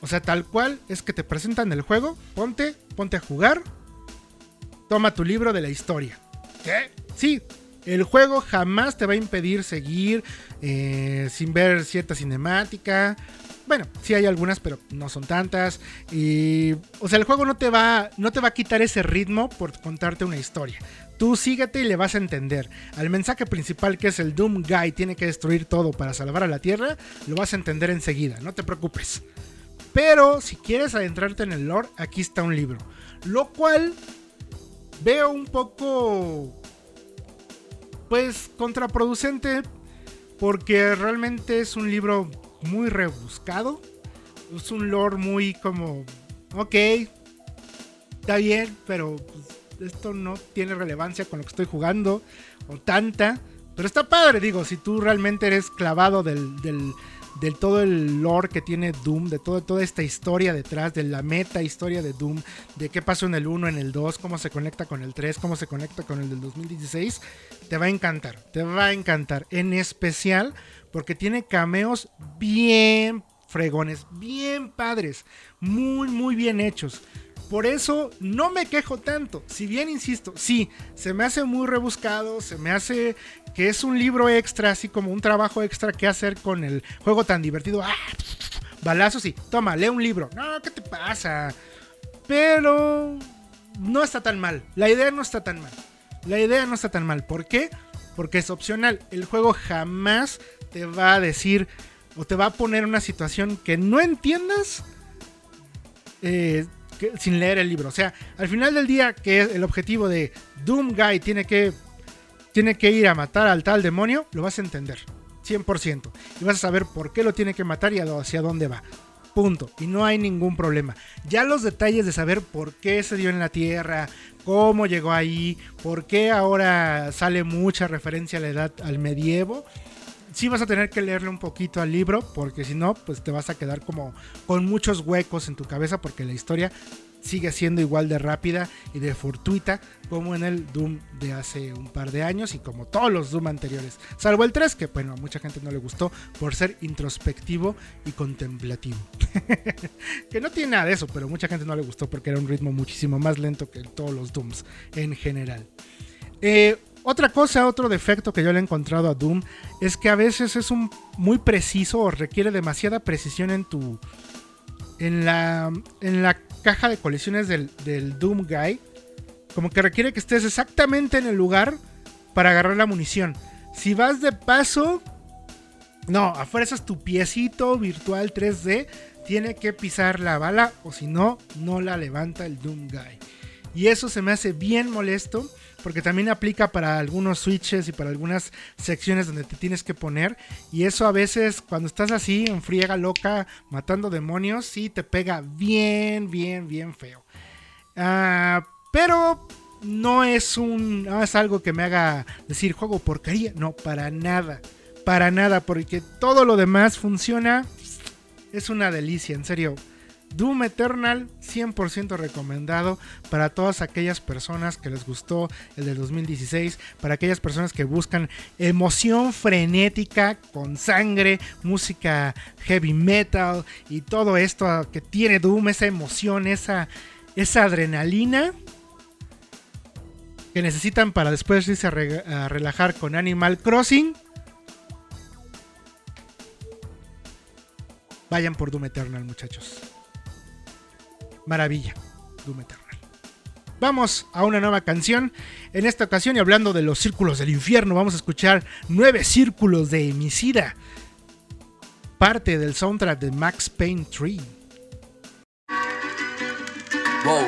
O sea, tal cual es que te presentan el juego, ponte, ponte a jugar, toma tu libro de la historia. ¿Qué? Sí, el juego jamás te va a impedir seguir eh, sin ver cierta cinemática bueno, sí hay algunas, pero no son tantas. Y. O sea, el juego no te va. No te va a quitar ese ritmo por contarte una historia. Tú síguete y le vas a entender. Al mensaje principal que es el Doom Guy tiene que destruir todo para salvar a la Tierra, lo vas a entender enseguida, no te preocupes. Pero si quieres adentrarte en el lore, aquí está un libro. Lo cual veo un poco. Pues contraproducente. Porque realmente es un libro muy rebuscado. Es un lore muy como, ok, está bien, pero pues, esto no tiene relevancia con lo que estoy jugando o tanta. Pero está padre, digo, si tú realmente eres clavado del, del, del todo el lore que tiene Doom, de todo, toda esta historia detrás, de la meta historia de Doom, de qué pasó en el 1, en el 2, cómo se conecta con el 3, cómo se conecta con el del 2016, te va a encantar, te va a encantar. En especial porque tiene cameos bien fregones, bien padres, muy, muy bien hechos. Por eso no me quejo tanto. Si bien insisto, sí, se me hace muy rebuscado, se me hace que es un libro extra, así como un trabajo extra que hacer con el juego tan divertido. ¡Ah! Balazos sí, toma, lee un libro. No, ¿qué te pasa? Pero no está tan mal. La idea no está tan mal. La idea no está tan mal. ¿Por qué? Porque es opcional. El juego jamás te va a decir o te va a poner una situación que no entiendas eh, sin leer el libro. O sea, al final del día, que es el objetivo de Doom Guy tiene que, tiene que ir a matar al tal demonio, lo vas a entender. 100%. Y vas a saber por qué lo tiene que matar y hacia dónde va. Punto. Y no hay ningún problema. Ya los detalles de saber por qué se dio en la Tierra, cómo llegó ahí, por qué ahora sale mucha referencia a la edad al medievo. Sí vas a tener que leerle un poquito al libro, porque si no, pues te vas a quedar como con muchos huecos en tu cabeza, porque la historia sigue siendo igual de rápida y de fortuita como en el Doom de hace un par de años y como todos los Doom anteriores. Salvo el 3, que bueno, a mucha gente no le gustó por ser introspectivo y contemplativo. que no tiene nada de eso, pero mucha gente no le gustó porque era un ritmo muchísimo más lento que todos los Dooms en general. Eh, otra cosa, otro defecto que yo le he encontrado a Doom es que a veces es un muy preciso o requiere demasiada precisión en tu. En la, en la caja de colecciones del, del Doom Guy. Como que requiere que estés exactamente en el lugar para agarrar la munición. Si vas de paso, no, a fuerzas tu piecito virtual 3D tiene que pisar la bala o si no, no la levanta el Doom Guy. Y eso se me hace bien molesto porque también aplica para algunos switches y para algunas secciones donde te tienes que poner. Y eso a veces cuando estás así en friega loca matando demonios, sí te pega bien, bien, bien feo. Ah, pero no es un no es algo que me haga decir juego porquería, no, para nada. Para nada, porque todo lo demás funciona es una delicia, en serio. Doom Eternal 100% recomendado para todas aquellas personas que les gustó el del 2016, para aquellas personas que buscan emoción frenética con sangre, música heavy metal y todo esto que tiene Doom, esa emoción, esa, esa adrenalina que necesitan para después irse a, a relajar con Animal Crossing. Vayan por Doom Eternal, muchachos. Maravilla, Doom Eternal. Vamos a una nueva canción. En esta ocasión, y hablando de los círculos del infierno, vamos a escuchar nueve círculos de Emicida. Parte del soundtrack de Max Payne 3. Wow.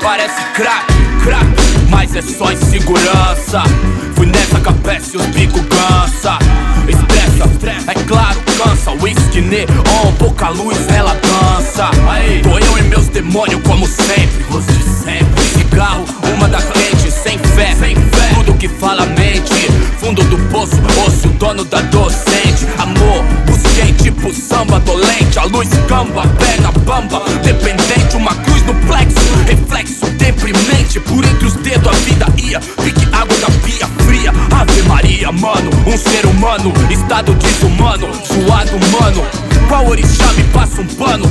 Parece crack, crack, mas é só insegurança. Nessa capete os bico cansa. Estressa, é claro, cansa. Whisky neon, pouca luz, ela dança. Aí, tô eu e meus demônios como sempre. Você sempre. Cigarro, uma da frente, sem fé. Sem fé. Tudo que fala mente. Fundo do poço, osso, dono da docente. Amor, busquei tipo samba dolente. A luz camba, perna bamba. Dependente, uma cruz no plexo. Mano. Qual orixá me passa um pano?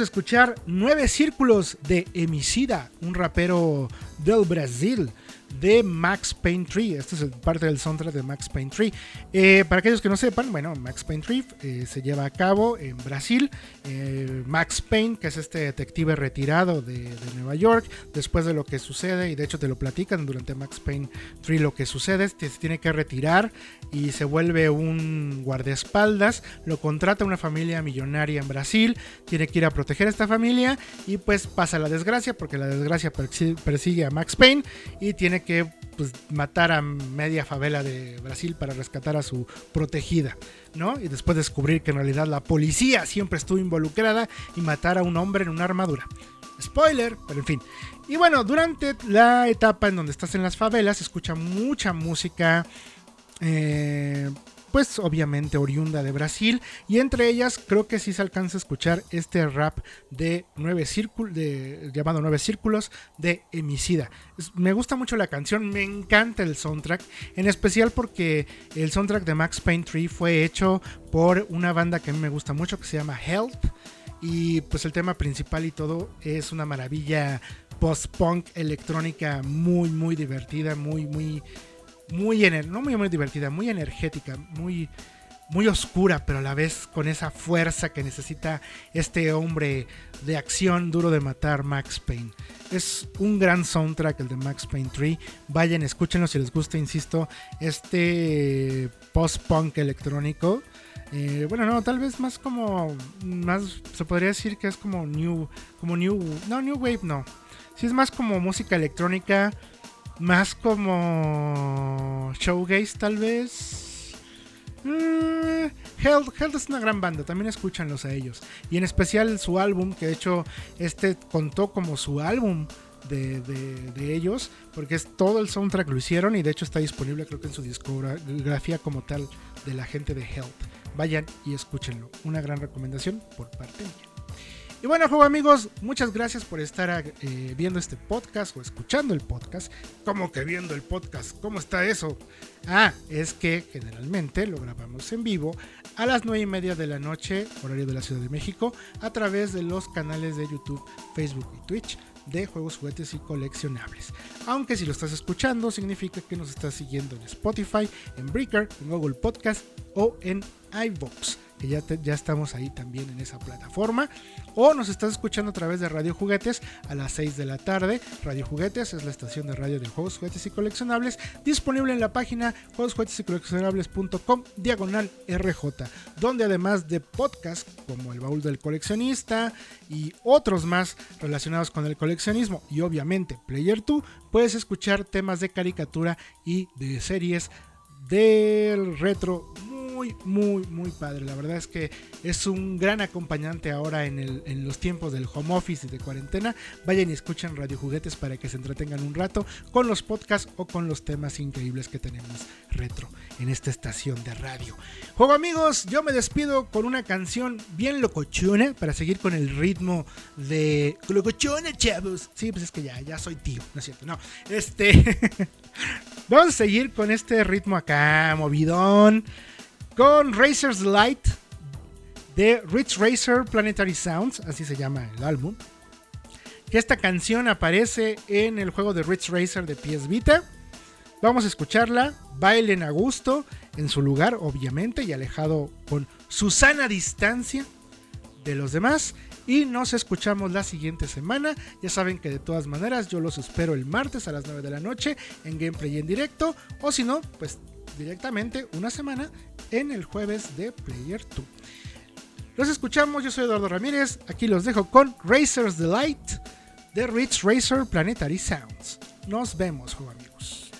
Escuchar Nueve Círculos de Emicida, un rapero del Brasil de Max Payne 3. Esto es parte del soundtrack de Max Payne 3. Eh, para aquellos que no sepan, bueno, Max Payne 3 eh, se lleva a cabo en Brasil. Eh, Max Payne, que es este detective retirado de, Nueva York, después de lo que sucede, y de hecho te lo platican durante Max Payne 3, lo que sucede es que se tiene que retirar y se vuelve un guardaespaldas, lo contrata una familia millonaria en Brasil, tiene que ir a proteger a esta familia y pues pasa la desgracia, porque la desgracia persi- persigue a Max Payne y tiene que pues, matar a media favela de Brasil para rescatar a su protegida, Y después descubrir que en realidad la policía siempre estuvo involucrada y matar a un hombre en una armadura. Spoiler, pero en fin. Y bueno, durante la etapa en donde estás en las favelas, escucha mucha música eh, pues obviamente oriunda de Brasil. Y entre ellas creo que sí se alcanza a escuchar este rap de nueve círculos, llamado Nueve Círculos de Emicida. Es- me gusta mucho la canción, me encanta el soundtrack, en especial porque el soundtrack de Max Payne 3 fue hecho por una banda que a mí me gusta mucho que se llama Health. Y pues el tema principal y todo es una maravilla post-punk electrónica muy, muy divertida, muy, muy, muy, no muy, muy divertida, muy energética, muy, muy oscura, pero a la vez con esa fuerza que necesita este hombre de acción duro de matar, Max Payne. Es un gran soundtrack el de Max Payne 3. Vayan, escúchenlo si les gusta, insisto, este post-punk electrónico. Eh, bueno, no, tal vez más como, más, se podría decir que es como new, como new, no, new wave, no. Sí es más como música electrónica, más como showgaze tal vez. Mm, Hell, Hell es una gran banda, también escúchanlos a ellos. Y en especial su álbum, que de hecho este contó como su álbum de, de- de ellos, porque es todo el soundtrack lo hicieron y de hecho está disponible creo que en su discografía como tal de la gente de Health. Vayan y escúchenlo. Una gran recomendación por parte mía. Y bueno, juego amigos, muchas gracias por estar eh, viendo este podcast o escuchando el podcast. ¿Cómo que viendo el podcast? ¿Cómo está eso? Ah, es que generalmente lo grabamos en vivo a las 9 y media de la noche, horario de la Ciudad de México, a través de los canales de YouTube, Facebook y Twitch de juegos, juguetes y coleccionables. Aunque si lo estás escuchando, significa que nos estás siguiendo en Spotify, en Breaker, en Google Podcast o en iVoox que ya, te- ya estamos ahí también en esa plataforma. O nos estás escuchando a través de Radio Juguetes a las 6 de la tarde. Radio Juguetes es la estación de radio de juegos, juguetes y coleccionables, disponible en la página juegos, diagonal RJ, donde además de podcasts como El Baúl del Coleccionista y otros más relacionados con el coleccionismo y obviamente Player 2, puedes escuchar temas de caricatura y de series del retro muy, muy, muy padre. La verdad es que es un gran acompañante ahora en, el- los tiempos del home office y de cuarentena. Vayan y escuchen Radio Juguetes para que se entretengan un rato con los podcasts o con los temas increíbles que tenemos retro en esta estación de radio. Juego amigos, yo me despido con una canción bien locochona para seguir con el ritmo de locochona, chavos. Sí, pues es que ya, ya soy tío, no es cierto, no. Este. Vamos a seguir con este ritmo acá, movidón. Con Razor's Light de Rich Racer Planetary Sounds, así se llama el álbum. Que esta canción aparece en el juego de Rich Racer de PS Vita. Vamos a escucharla, bailen a gusto, en su lugar, obviamente, y alejado con su sana distancia de los demás. Y nos escuchamos la siguiente semana. Ya saben que de todas maneras yo los espero el martes a las 9 de la noche en gameplay en directo. O si no, pues directamente una semana en el jueves de Player 2. Los escuchamos, yo soy Eduardo Ramírez. Aquí los dejo con Razor's Delight de Rich Racer Planetary Sounds. Nos vemos, juego amigos.